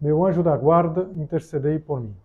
meu anjo da guarda, intercedei por mim.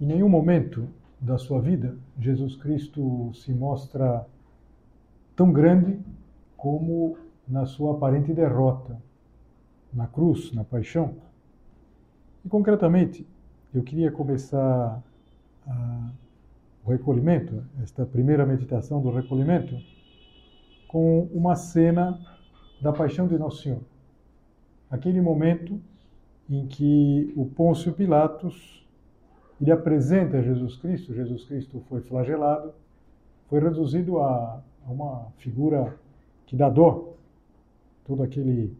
Em nenhum momento da sua vida, Jesus Cristo se mostra tão grande como na sua aparente derrota na cruz, na paixão. E concretamente, eu queria começar a, o recolhimento, esta primeira meditação do recolhimento, com uma cena da paixão de Nosso Senhor. Aquele momento em que o Pôncio Pilatos ele apresenta Jesus Cristo, Jesus Cristo foi flagelado, foi reduzido a uma figura que dá dó, todo aquele,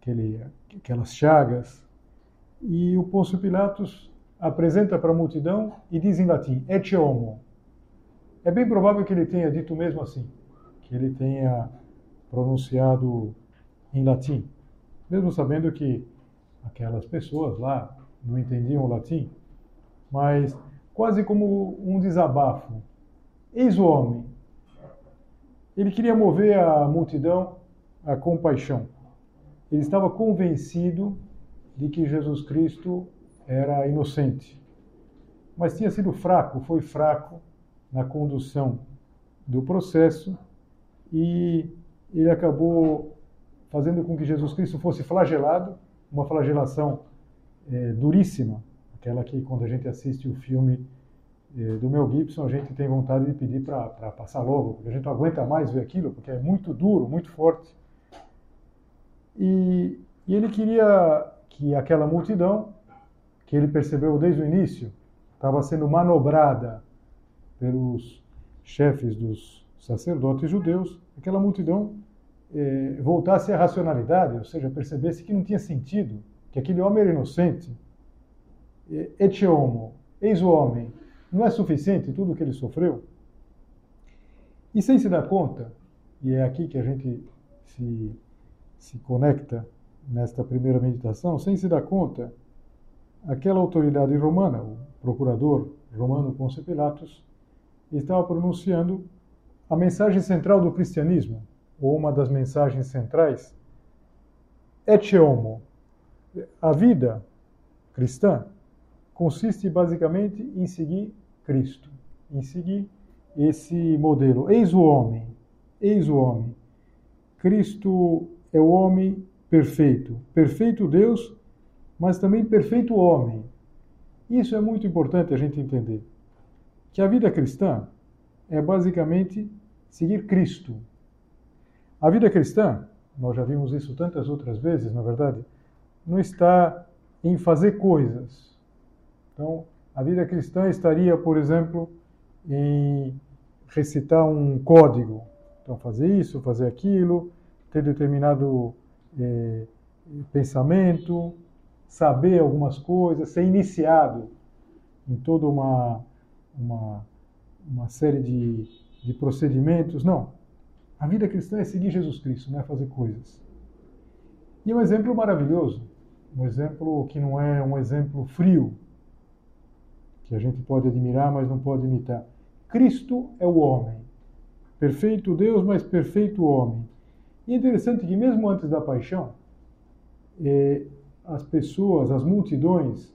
aquele aquelas chagas, e o Pôncio Pilatos apresenta para a multidão e diz em latim, et homo. É bem provável que ele tenha dito mesmo assim, que ele tenha pronunciado em latim, mesmo sabendo que aquelas pessoas lá não entendiam o latim, mas quase como um desabafo. Eis o homem. Ele queria mover a multidão à compaixão. Ele estava convencido de que Jesus Cristo era inocente. Mas tinha sido fraco, foi fraco na condução do processo e ele acabou fazendo com que Jesus Cristo fosse flagelado, uma flagelação é, duríssima, aquela que quando a gente assiste o filme eh, do Mel Gibson, a gente tem vontade de pedir para passar logo, porque a gente não aguenta mais ver aquilo, porque é muito duro, muito forte. E, e ele queria que aquela multidão, que ele percebeu desde o início, estava sendo manobrada pelos chefes dos sacerdotes judeus, aquela multidão eh, voltasse à racionalidade, ou seja, percebesse que não tinha sentido, que aquele homem era inocente, et homo, eis o homem, não é suficiente tudo o que ele sofreu? E sem se dar conta, e é aqui que a gente se, se conecta nesta primeira meditação, sem se dar conta, aquela autoridade romana, o procurador romano Pôncio Pilatos, estava pronunciando a mensagem central do cristianismo, ou uma das mensagens centrais, et homo, a vida cristã consiste basicamente em seguir Cristo, em seguir esse modelo. Eis o homem, eis o homem. Cristo é o homem perfeito, perfeito Deus, mas também perfeito homem. Isso é muito importante a gente entender. Que a vida cristã é basicamente seguir Cristo. A vida cristã, nós já vimos isso tantas outras vezes, na verdade, não está em fazer coisas, então, a vida cristã estaria, por exemplo, em recitar um código. Então, fazer isso, fazer aquilo, ter determinado é, pensamento, saber algumas coisas, ser iniciado em toda uma, uma, uma série de, de procedimentos. Não. A vida cristã é seguir Jesus Cristo, não é fazer coisas. E um exemplo maravilhoso, um exemplo que não é um exemplo frio, que a gente pode admirar, mas não pode imitar. Cristo é o homem. Perfeito Deus, mas perfeito homem. E é interessante que, mesmo antes da paixão, eh, as pessoas, as multidões,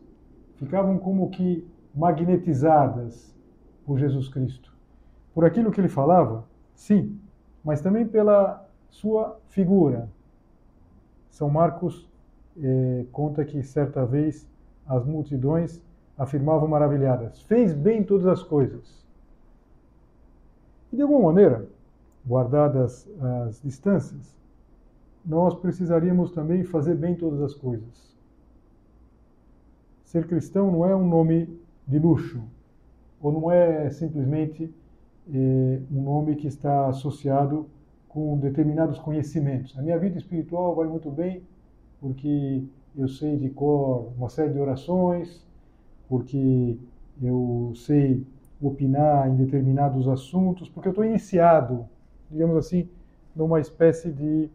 ficavam como que magnetizadas por Jesus Cristo. Por aquilo que ele falava, sim, mas também pela sua figura. São Marcos eh, conta que certa vez as multidões afirmavam maravilhadas: fez bem todas as coisas. E de alguma maneira, guardadas as distâncias, nós precisaríamos também fazer bem todas as coisas. Ser cristão não é um nome de luxo, ou não é simplesmente eh, um nome que está associado com determinados conhecimentos. A minha vida espiritual vai muito bem porque eu sei de cor uma série de orações, porque eu sei opinar em determinados assuntos, porque eu estou iniciado, digamos assim, numa espécie de,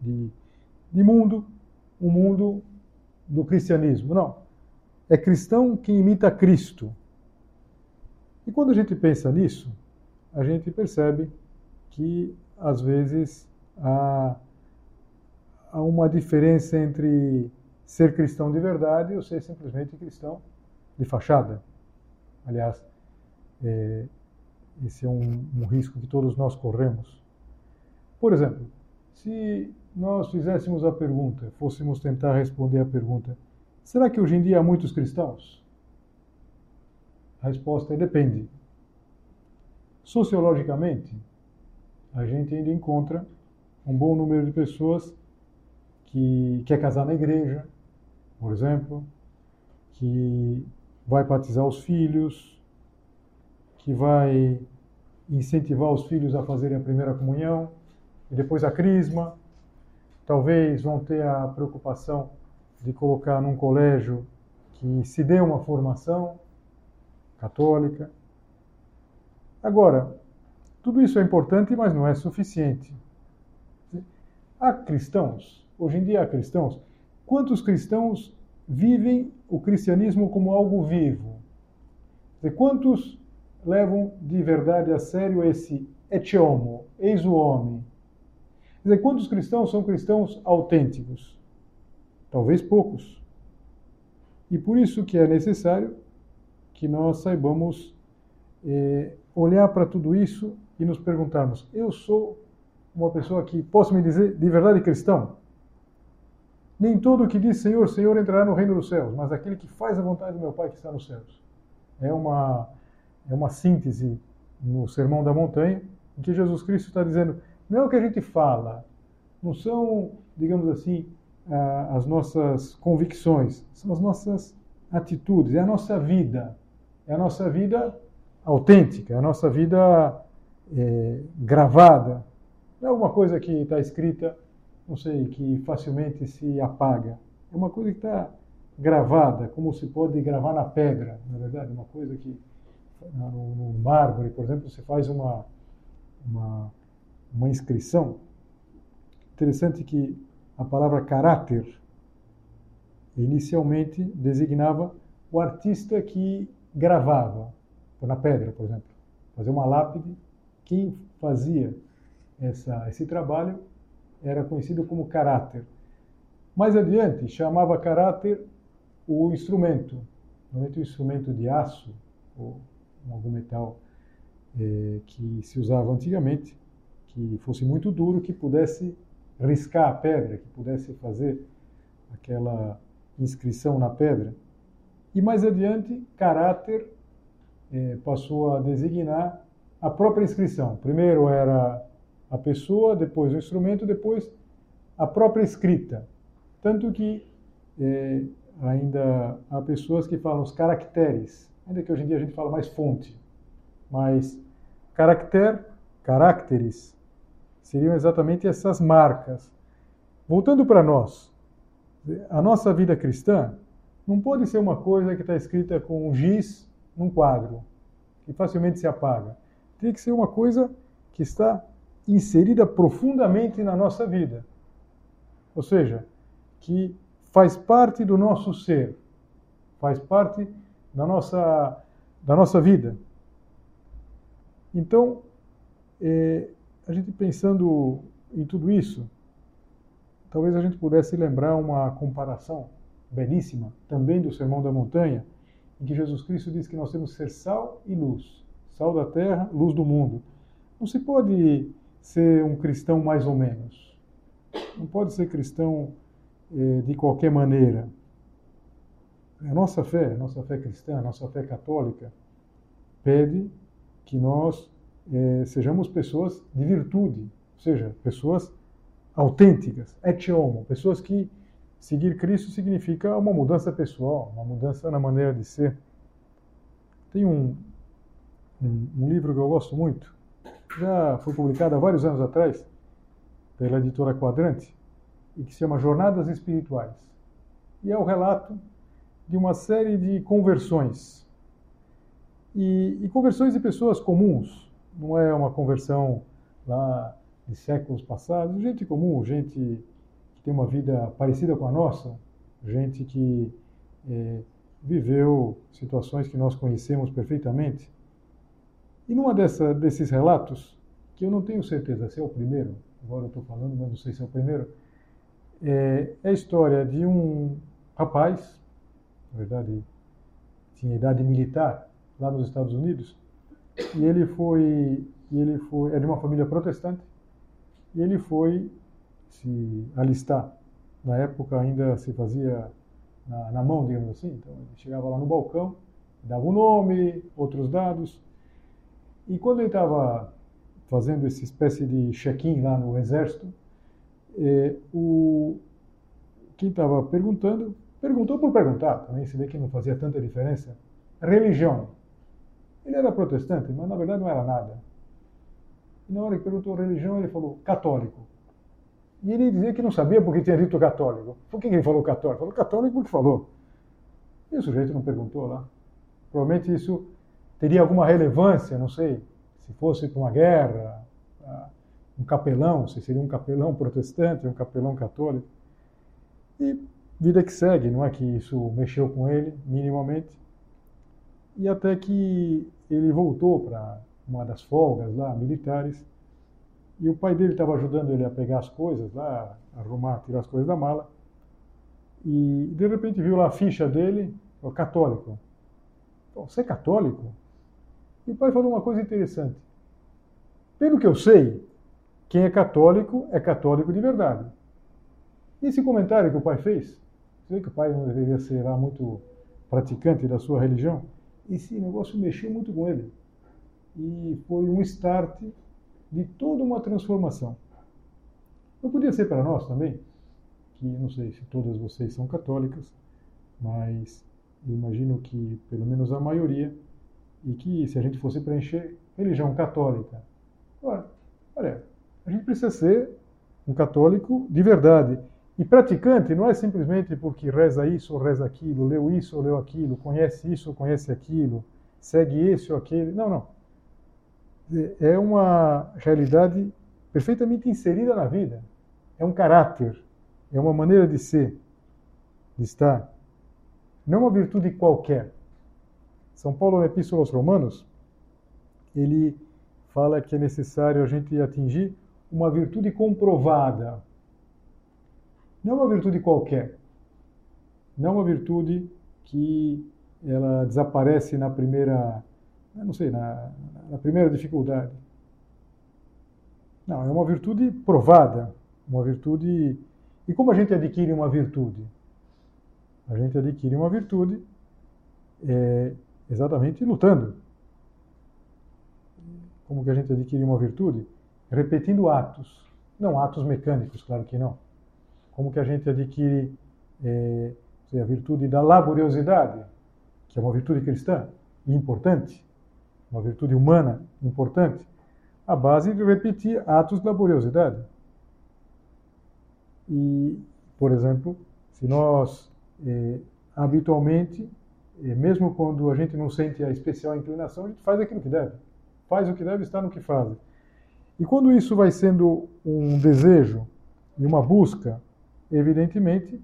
de, de mundo, um mundo do cristianismo. Não. É cristão que imita Cristo. E quando a gente pensa nisso, a gente percebe que, às vezes, há, há uma diferença entre ser cristão de verdade ou ser simplesmente cristão de fachada. Aliás, é, esse é um, um risco que todos nós corremos. Por exemplo, se nós fizéssemos a pergunta, fôssemos tentar responder a pergunta, será que hoje em dia há muitos cristãos? A resposta é depende. Sociologicamente, a gente ainda encontra um bom número de pessoas que quer casar na igreja, por exemplo, que vai batizar os filhos, que vai incentivar os filhos a fazerem a primeira comunhão e depois a crisma. Talvez vão ter a preocupação de colocar num colégio que se dê uma formação católica. Agora, tudo isso é importante, mas não é suficiente. Há cristãos, hoje em dia há cristãos, quantos cristãos vivem o cristianismo como algo vivo. E quantos levam de verdade a sério esse et homo, eis o homem? Quer quantos cristãos são cristãos autênticos? Talvez poucos. E por isso que é necessário que nós saibamos eh, olhar para tudo isso e nos perguntarmos: eu sou uma pessoa que posso me dizer de verdade cristão? Nem todo que diz Senhor, Senhor entrará no reino dos céus, mas aquele que faz a vontade do meu Pai que está nos céus. É uma, é uma síntese no Sermão da Montanha, em que Jesus Cristo está dizendo: não é o que a gente fala, não são, digamos assim, as nossas convicções, são as nossas atitudes, é a nossa vida, é a nossa vida autêntica, é a nossa vida é, gravada. Não é alguma coisa que está escrita não sei, que facilmente se apaga. É uma coisa que está gravada, como se pode gravar na pedra, na é verdade, uma coisa que no, no mármore, por exemplo, você faz uma, uma, uma inscrição. Interessante que a palavra caráter inicialmente designava o artista que gravava na pedra, por exemplo, fazer uma lápide. Quem fazia essa, esse trabalho era conhecido como caráter. Mais adiante, chamava caráter o instrumento, normalmente o instrumento de aço ou algum metal eh, que se usava antigamente, que fosse muito duro, que pudesse riscar a pedra, que pudesse fazer aquela inscrição na pedra. E mais adiante, caráter eh, passou a designar a própria inscrição. Primeiro era a pessoa, depois o instrumento, depois a própria escrita. Tanto que é, ainda há pessoas que falam os caracteres, ainda que hoje em dia a gente fala mais fonte, mas caractere, caracteres, seriam exatamente essas marcas. Voltando para nós, a nossa vida cristã não pode ser uma coisa que está escrita com um giz num quadro, que facilmente se apaga. Tem que ser uma coisa que está inserida profundamente na nossa vida. Ou seja, que faz parte do nosso ser, faz parte da nossa, da nossa vida. Então, é, a gente pensando em tudo isso, talvez a gente pudesse lembrar uma comparação belíssima, também do Sermão da Montanha, em que Jesus Cristo diz que nós temos que ser sal e luz. Sal da terra, luz do mundo. Não se pode ser um cristão mais ou menos. Não pode ser cristão eh, de qualquer maneira. A nossa fé, a nossa fé cristã, a nossa fé católica, pede que nós é, sejamos pessoas de virtude, ou seja, pessoas autênticas, et homo, pessoas que seguir Cristo significa uma mudança pessoal, uma mudança na maneira de ser. Tem um, um, um livro que eu gosto muito, já foi publicado há vários anos atrás pela editora Quadrante, e que se chama Jornadas Espirituais. E é o relato de uma série de conversões. E, e conversões de pessoas comuns, não é uma conversão lá de séculos passados, gente comum, gente que tem uma vida parecida com a nossa, gente que é, viveu situações que nós conhecemos perfeitamente. E numa dessa, desses relatos, que eu não tenho certeza se é o primeiro, agora eu estou falando, mas não sei se é o primeiro, é, é a história de um rapaz, na verdade tinha idade militar, lá nos Estados Unidos, e ele foi, ele foi, é de uma família protestante, e ele foi se alistar. Na época ainda se fazia na, na mão, digamos assim. Então ele chegava lá no balcão, dava o um nome, outros dados. E quando ele estava fazendo essa espécie de check-in lá no exército, eh, o, quem estava perguntando, perguntou por perguntar, também se vê que não fazia tanta diferença, religião. Ele era protestante, mas na verdade não era nada. E na hora que perguntou religião, ele falou católico. E ele dizia que não sabia porque tinha dito católico. Por que ele falou católico? Falou católico porque falou. E o sujeito não perguntou lá. Provavelmente isso teria alguma relevância, não sei, se fosse para uma guerra, um capelão, se seria um capelão protestante, um capelão católico. E vida que segue, não é que isso mexeu com ele minimamente. E até que ele voltou para uma das folgas lá, militares, e o pai dele estava ajudando ele a pegar as coisas lá, arrumar, tirar as coisas da mala, e de repente viu lá a ficha dele, o católico. Você é católico? E o pai falou uma coisa interessante. Pelo que eu sei, quem é católico é católico de verdade. E esse comentário que o pai fez, vê que o pai não deveria ser lá muito praticante da sua religião, esse negócio mexeu muito com ele e foi um start de toda uma transformação. Não podia ser para nós também, que não sei se todas vocês são católicas, mas imagino que pelo menos a maioria, e que se a gente fosse preencher religião católica, olha, olha a gente precisa ser um católico de verdade. E praticante não é simplesmente porque reza isso ou reza aquilo, leu isso ou leu aquilo, conhece isso ou conhece aquilo, segue esse ou aquele. Não, não é uma realidade perfeitamente inserida na vida. É um caráter, é uma maneira de ser, de estar. Não é uma virtude qualquer. São Paulo, na Epístola aos Romanos, ele fala que é necessário a gente atingir uma virtude comprovada. Não é uma virtude qualquer. Não é uma virtude que ela desaparece na primeira não sei, na, na primeira dificuldade. Não, é uma virtude provada, uma virtude. E como a gente adquire uma virtude? A gente adquire uma virtude é, exatamente lutando. Como que a gente adquire uma virtude? Repetindo atos. Não atos mecânicos, claro que não. Como que a gente adquire é, a virtude da laboriosidade, que é uma virtude cristã importante? uma virtude humana importante, a base de repetir atos de laboriosidade. E, por exemplo, se nós eh, habitualmente, eh, mesmo quando a gente não sente a especial inclinação, a gente faz aquilo que deve. Faz o que deve, está no que faz. E quando isso vai sendo um desejo e uma busca, evidentemente,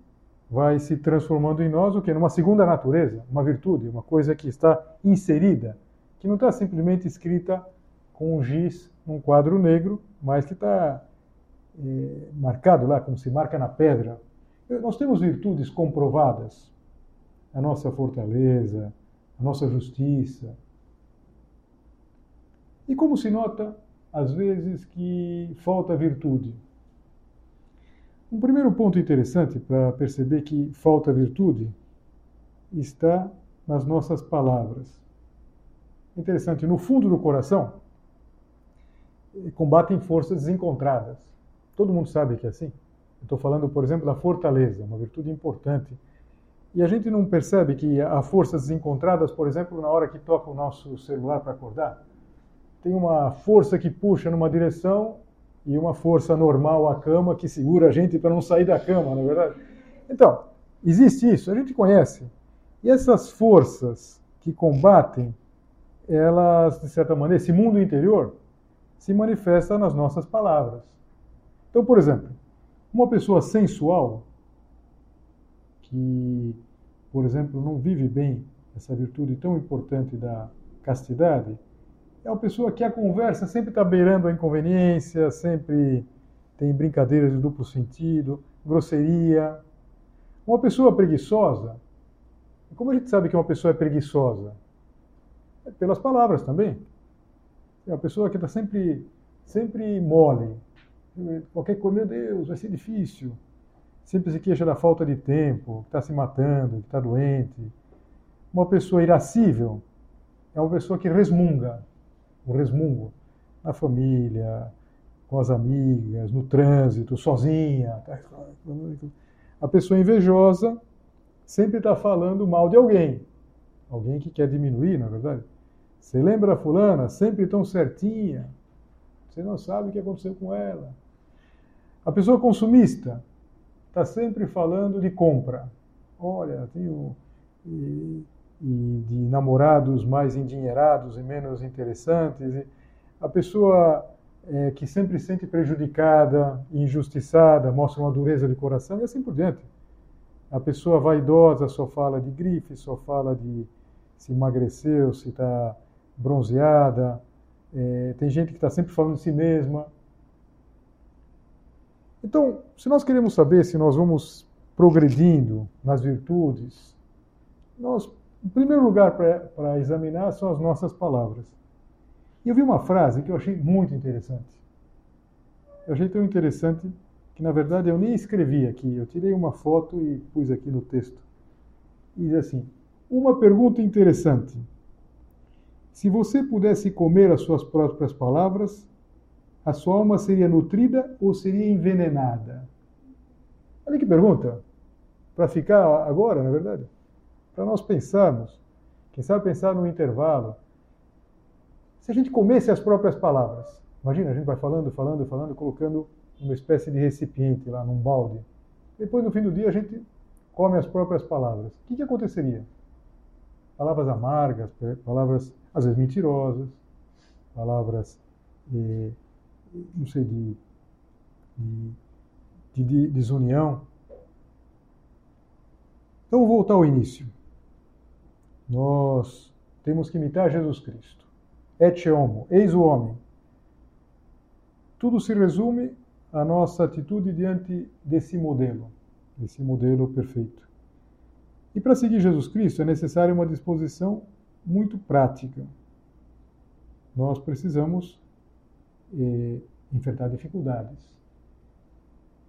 vai se transformando em nós o que? Numa segunda natureza, uma virtude, uma coisa que está inserida que não está simplesmente escrita com um giz num quadro negro, mas que está é, marcado lá, como se marca na pedra. Nós temos virtudes comprovadas. A nossa fortaleza, a nossa justiça. E como se nota, às vezes, que falta virtude? Um primeiro ponto interessante para perceber que falta virtude está nas nossas palavras interessante, no fundo do coração, combatem forças desencontradas. Todo mundo sabe que é assim. Estou falando, por exemplo, da fortaleza, uma virtude importante. E a gente não percebe que há forças desencontradas, por exemplo, na hora que toca o nosso celular para acordar. Tem uma força que puxa numa direção e uma força normal à cama que segura a gente para não sair da cama, não é verdade? Então, existe isso, a gente conhece. E essas forças que combatem, elas, de certa maneira, esse mundo interior se manifesta nas nossas palavras. Então, por exemplo, uma pessoa sensual, que, por exemplo, não vive bem essa virtude tão importante da castidade, é uma pessoa que a conversa sempre está beirando a inconveniência, sempre tem brincadeiras de duplo sentido, grosseria. Uma pessoa preguiçosa, como a gente sabe que uma pessoa é preguiçosa? É pelas palavras também. É uma pessoa que está sempre, sempre mole. Qualquer coisa, meu Deus, vai ser difícil. Sempre se queixa da falta de tempo, que está se matando, que está doente. Uma pessoa irascível é uma pessoa que resmunga o resmungo na família, com as amigas, no trânsito, sozinha. A pessoa invejosa sempre está falando mal de alguém, alguém que quer diminuir, na é verdade. Você lembra a fulana, sempre tão certinha, você não sabe o que aconteceu com ela. A pessoa consumista está sempre falando de compra. Olha, tenho e, e de namorados mais endinheirados e menos interessantes. A pessoa é, que sempre se sente prejudicada, injustiçada, mostra uma dureza de coração e assim por diante. A pessoa vaidosa só fala de grife, só fala de se emagreceu, se está bronzeada. É, tem gente que está sempre falando de si mesma. Então, se nós queremos saber se nós vamos progredindo nas virtudes, nós primeiro lugar para examinar são as nossas palavras. E eu vi uma frase que eu achei muito interessante. Eu achei tão interessante que, na verdade, eu nem escrevi aqui. Eu tirei uma foto e pus aqui no texto. E diz assim: Uma pergunta interessante. Se você pudesse comer as suas próprias palavras, a sua alma seria nutrida ou seria envenenada? Olha que pergunta. Para ficar agora, na verdade para nós pensarmos, quem sabe pensar no intervalo. Se a gente comesse as próprias palavras, imagina, a gente vai falando, falando, falando, colocando uma espécie de recipiente lá num balde. Depois, no fim do dia, a gente come as próprias palavras. O que, que aconteceria? Palavras amargas, palavras às vezes mentirosas, palavras, eh, não sei, de, de, de, de desunião. Então, vou voltar ao início. Nós temos que imitar Jesus Cristo. Et homo, eis o homem. Tudo se resume à nossa atitude diante desse modelo, desse modelo perfeito. E para seguir Jesus Cristo é necessária uma disposição muito prática. Nós precisamos enfrentar dificuldades.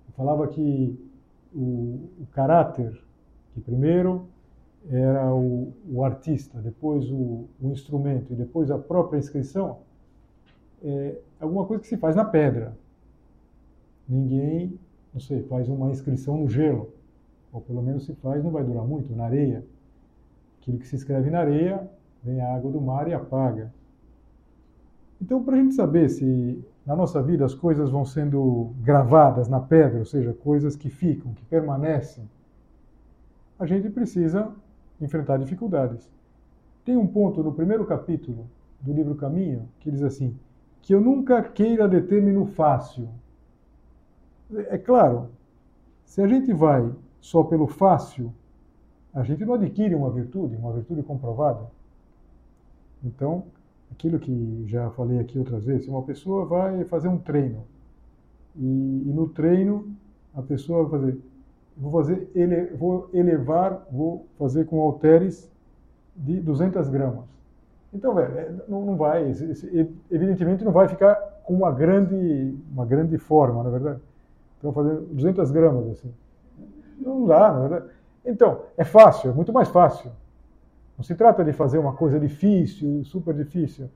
Eu falava que o, o caráter, que primeiro era o, o artista, depois o, o, instrumento e depois a própria inscrição, é alguma coisa que se faz na pedra. Ninguém, não sei, faz uma inscrição no gelo, ou pelo menos se faz, não vai durar muito, na areia. Aquilo que se escreve na areia, vem a água do mar e apaga. Então, para a gente saber se na nossa vida as coisas vão sendo gravadas na pedra, ou seja, coisas que ficam, que permanecem, a gente precisa enfrentar dificuldades. Tem um ponto no primeiro capítulo do livro Caminho que diz assim: que eu nunca queira deter-me no fácil. É claro, se a gente vai só pelo fácil, a gente não adquire uma virtude, uma virtude comprovada. Então, aquilo que já falei aqui outras vezes, uma pessoa vai fazer um treino e, e no treino a pessoa vai fazer vou fazer ele, vou elevar, vou fazer com halteres de 200 gramas. Então, velho, é, não, não vai, evidentemente não vai ficar com uma grande, uma grande forma, na é verdade. Então, fazer 200 gramas assim, não dá, na é verdade. Então, é fácil, é muito mais fácil. Não se trata de fazer uma coisa difícil, super difícil,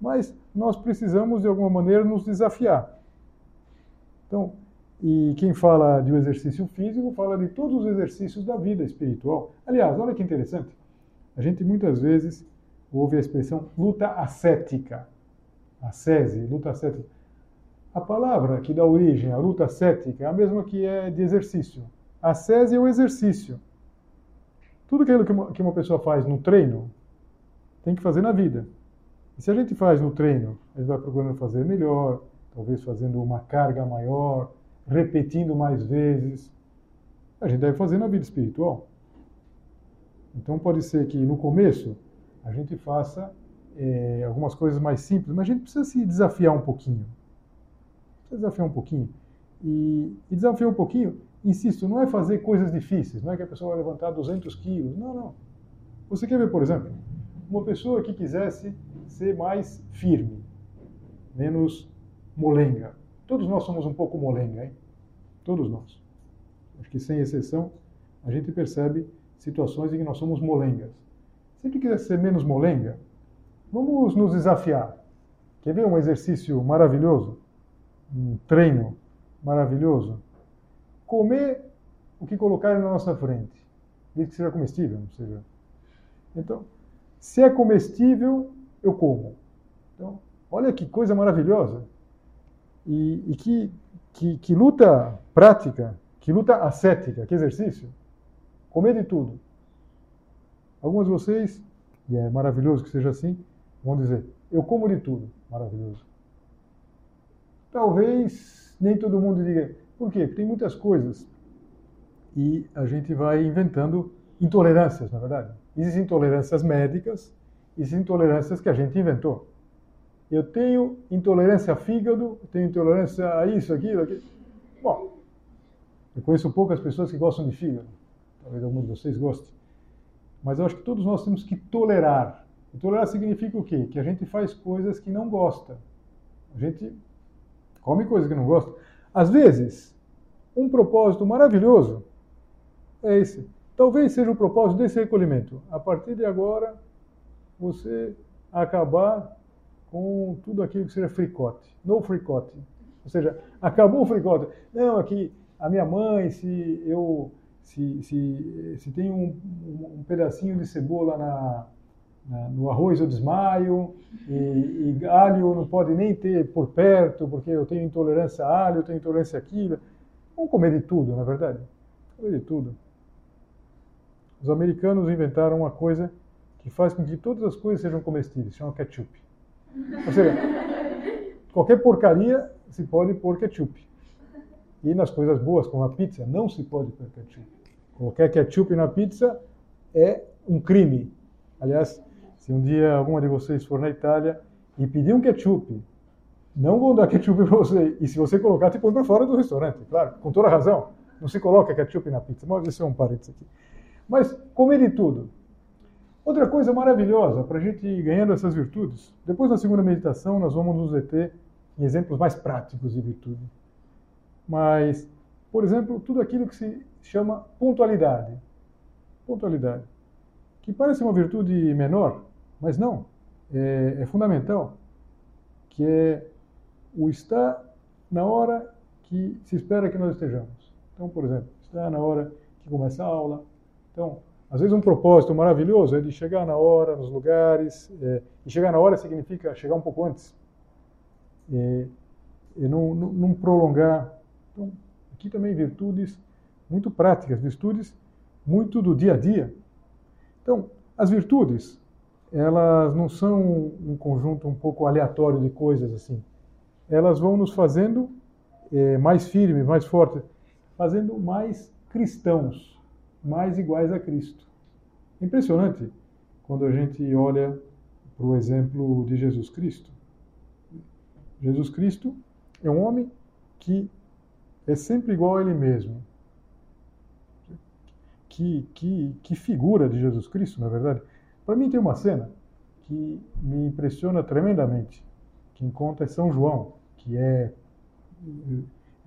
Mas nós precisamos, de alguma maneira, nos desafiar. Então, e quem fala de um exercício físico fala de todos os exercícios da vida espiritual. Aliás, olha que interessante. A gente muitas vezes ouve a expressão luta ascética. Ascese, luta ascética. A palavra que dá origem à luta ascética é a mesma que é de exercício. Ascese é o exercício. Tudo aquilo que uma, que uma pessoa faz no treino tem que fazer na vida. E se a gente faz no treino, a gente vai procurando fazer melhor, talvez fazendo uma carga maior, repetindo mais vezes. A gente deve fazer na vida espiritual. Então pode ser que no começo a gente faça é, algumas coisas mais simples, mas a gente precisa se desafiar um pouquinho. Precisa desafiar um pouquinho. E, e desafiar um pouquinho, insisto, não é fazer coisas difíceis, não é que a pessoa vai levantar 200 quilos. Não, não. Você quer ver, por exemplo, uma pessoa que quisesse ser mais firme, menos molenga. Todos nós somos um pouco molenga, hein? Todos nós. Acho que sem exceção, a gente percebe situações em que nós somos molengas. Se gente quiser ser menos molenga, vamos nos desafiar. Quer ver um exercício maravilhoso? Um treino maravilhoso? Comer o que colocarem na nossa frente. Desde que seja comestível, não seja. Então, se é comestível, eu como. Então, olha que coisa maravilhosa. E, e que, que, que luta prática, que luta ascética, que exercício. Comer de tudo. Alguns de vocês, e é maravilhoso que seja assim, vão dizer: Eu como de tudo. Maravilhoso. Talvez nem todo mundo diga. Por quê? Porque tem muitas coisas. E a gente vai inventando intolerâncias, na verdade. Existem intolerâncias médicas, existem intolerâncias que a gente inventou. Eu tenho intolerância a fígado, tenho intolerância a isso, aquilo, aquilo. Bom, eu conheço poucas pessoas que gostam de fígado. Talvez algum de vocês goste. Mas eu acho que todos nós temos que tolerar. E tolerar significa o quê? Que a gente faz coisas que não gosta. A gente come coisas que não gosta. Às vezes, um propósito maravilhoso é esse. Talvez seja o propósito desse recolhimento. A partir de agora, você acabar com tudo aquilo que seja fricote. No fricote. Ou seja, acabou o fricote. Não, aqui a minha mãe, se eu se, se, se tem um, um, pedacinho de cebola na, na, no arroz eu desmaio, e, e alho não pode nem ter por perto, porque eu tenho intolerância a alho, eu tenho intolerância àquilo. Vamos comer de tudo, na é verdade? Comer de tudo. Os americanos inventaram uma coisa que faz com que todas as coisas sejam comestíveis, chama ketchup. Ou seja, qualquer porcaria se pode pôr ketchup. E nas coisas boas, como a pizza, não se pode pôr ketchup. Qualquer ketchup na pizza é um crime. Aliás, se um dia alguma de vocês for na Itália e pedir um ketchup, não vão dar ketchup para você. E se você colocar, te põe para fora do restaurante, claro, com toda razão. Não se coloca ketchup na pizza. Mas isso é um parênteses aqui. Mas comer de tudo. Outra coisa maravilhosa para a gente ir ganhando essas virtudes, depois na segunda meditação nós vamos nos deter em exemplos mais práticos de virtude. Mas, por exemplo, tudo aquilo que se chama pontualidade. Pontualidade. Que parece uma virtude menor, mas não. É, é fundamental. Que é o estar na hora que se espera que nós estejamos. Então, por exemplo, estar na hora que começa a aula. Então, às vezes um propósito maravilhoso é de chegar na hora, nos lugares. É, e chegar na hora significa chegar um pouco antes. É, e não, não, não prolongar então, aqui também virtudes muito práticas, virtudes muito do dia a dia. Então, as virtudes, elas não são um conjunto um pouco aleatório de coisas assim. Elas vão nos fazendo é, mais firmes, mais fortes, fazendo mais cristãos, mais iguais a Cristo. Impressionante quando a gente olha para o exemplo de Jesus Cristo. Jesus Cristo é um homem que é sempre igual a ele mesmo. Que, que, que figura de Jesus Cristo, na verdade. Para mim tem uma cena que me impressiona tremendamente. Quem conta é São João, que é,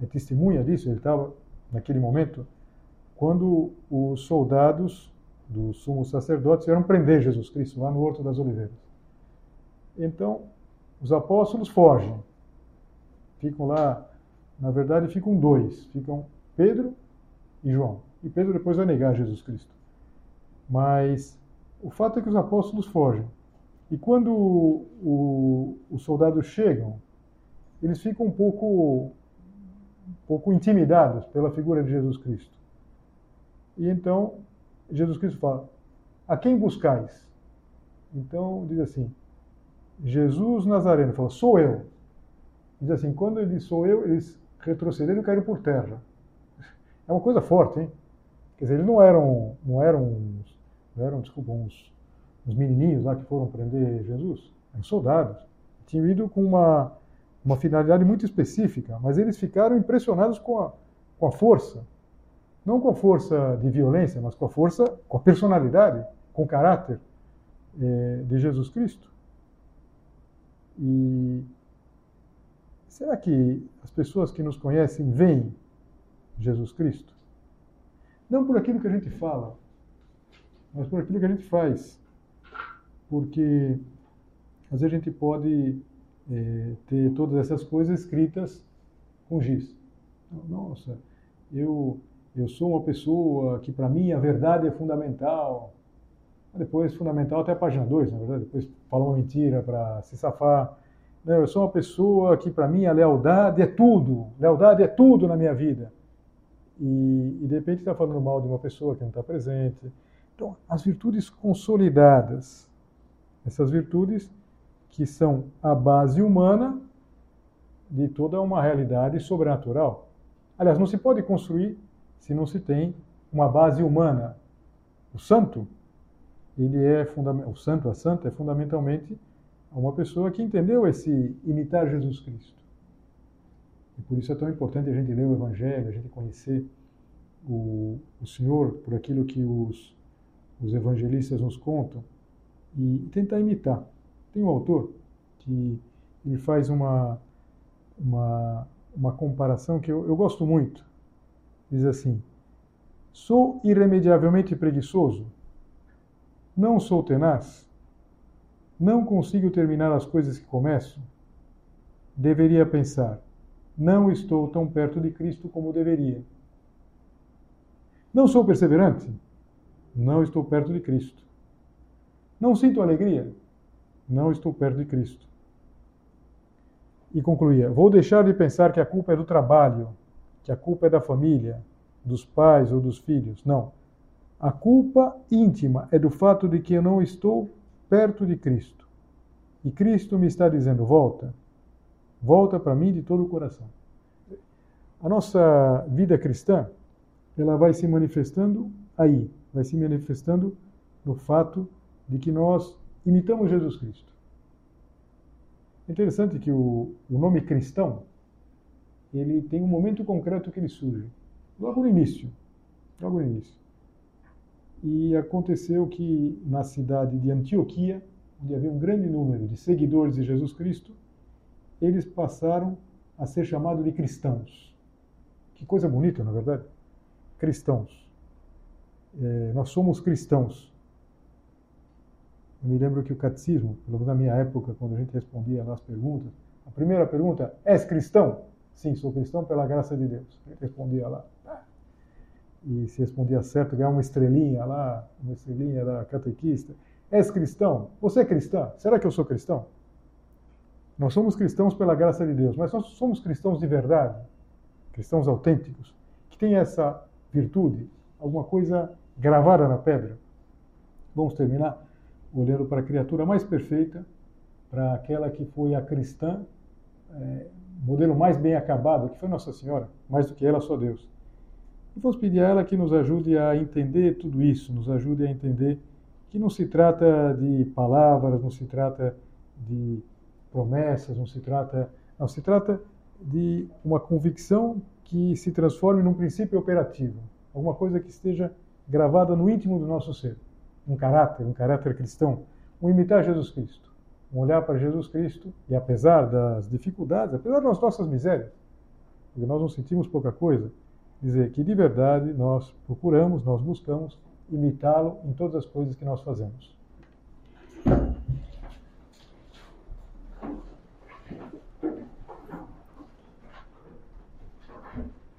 é testemunha disso. Ele estava, naquele momento, quando os soldados dos sumos sacerdotes vieram prender Jesus Cristo lá no Horto das Oliveiras. Então, os apóstolos fogem. Ficam lá, na verdade, ficam dois. Ficam Pedro e João. E Pedro depois vai negar Jesus Cristo. Mas o fato é que os apóstolos fogem. E quando o, os soldados chegam, eles ficam um pouco, um pouco intimidados pela figura de Jesus Cristo. E então Jesus Cristo fala: A quem buscais? Então diz assim: Jesus Nazareno fala: Sou eu. Diz assim: Quando ele diz sou eu, eles retrocederam e caíram por terra. É uma coisa forte, hein? Quer dizer, eles não eram, não eram, eram, desculpa, uns, uns menininhos lá que foram prender Jesus. Eram soldados. Tinham ido com uma, uma finalidade muito específica, mas eles ficaram impressionados com a, com a força. Não com a força de violência, mas com a força, com a personalidade, com o caráter eh, de Jesus Cristo. E será que as pessoas que nos conhecem veem Jesus Cristo? Não por aquilo que a gente fala, mas por aquilo que a gente faz. Porque às vezes a gente pode é, ter todas essas coisas escritas com giz. Nossa, eu, eu sou uma pessoa que para mim a verdade é fundamental. Depois, fundamental até a página 2, na verdade, depois fala uma mentira para se safar. Não, eu sou uma pessoa que para mim a lealdade é tudo, lealdade é tudo na minha vida e, e de repente está falando mal de uma pessoa que não está presente. Então, as virtudes consolidadas, essas virtudes que são a base humana de toda uma realidade sobrenatural. Aliás, não se pode construir se não se tem uma base humana. O santo, ele é o santo, a santa é fundamentalmente uma pessoa que entendeu esse imitar Jesus Cristo. E por isso é tão importante a gente ler o Evangelho, a gente conhecer o, o Senhor por aquilo que os, os evangelistas nos contam e tentar imitar. Tem um autor que ele faz uma, uma, uma comparação que eu, eu gosto muito. Diz assim: Sou irremediavelmente preguiçoso? Não sou tenaz? Não consigo terminar as coisas que começo? Deveria pensar: não estou tão perto de Cristo como deveria. Não sou perseverante? Não estou perto de Cristo. Não sinto alegria? Não estou perto de Cristo. E concluía: Vou deixar de pensar que a culpa é do trabalho, que a culpa é da família, dos pais ou dos filhos. Não. A culpa íntima é do fato de que eu não estou perto de Cristo. E Cristo me está dizendo: volta, volta para mim de todo o coração. A nossa vida cristã ela vai se manifestando aí, vai se manifestando no fato de que nós imitamos Jesus Cristo. É interessante que o, o nome cristão, ele tem um momento concreto que ele surge, logo no início, logo no início. E aconteceu que na cidade de Antioquia, onde havia um grande número de seguidores de Jesus Cristo, eles passaram a ser chamados de cristãos. Que coisa bonita, na é verdade cristãos. É, nós somos cristãos. Eu me lembro que o catecismo, pelo menos na minha época, quando a gente respondia lá as perguntas, a primeira pergunta, és cristão? Sim, sou cristão pela graça de Deus. Gente respondia lá. E se respondia certo, ganhava uma estrelinha lá, uma estrelinha da catequista. És cristão? Você é cristã? Será que eu sou cristão? Nós somos cristãos pela graça de Deus, mas nós somos cristãos de verdade, cristãos autênticos, que têm essa virtude, alguma coisa gravada na pedra. Vamos terminar olhando para a criatura mais perfeita, para aquela que foi a cristã, é, modelo mais bem acabado, que foi Nossa Senhora, mais do que ela, só Deus. E vamos pedir a ela que nos ajude a entender tudo isso, nos ajude a entender que não se trata de palavras, não se trata de promessas, não se trata, não se trata de uma convicção que se transforme num princípio operativo, alguma coisa que esteja gravada no íntimo do nosso ser, um caráter, um caráter cristão, um imitar Jesus Cristo, um olhar para Jesus Cristo e apesar das dificuldades, apesar das nossas misérias, porque nós não sentimos pouca coisa, dizer que de verdade nós procuramos, nós buscamos imitá-lo em todas as coisas que nós fazemos.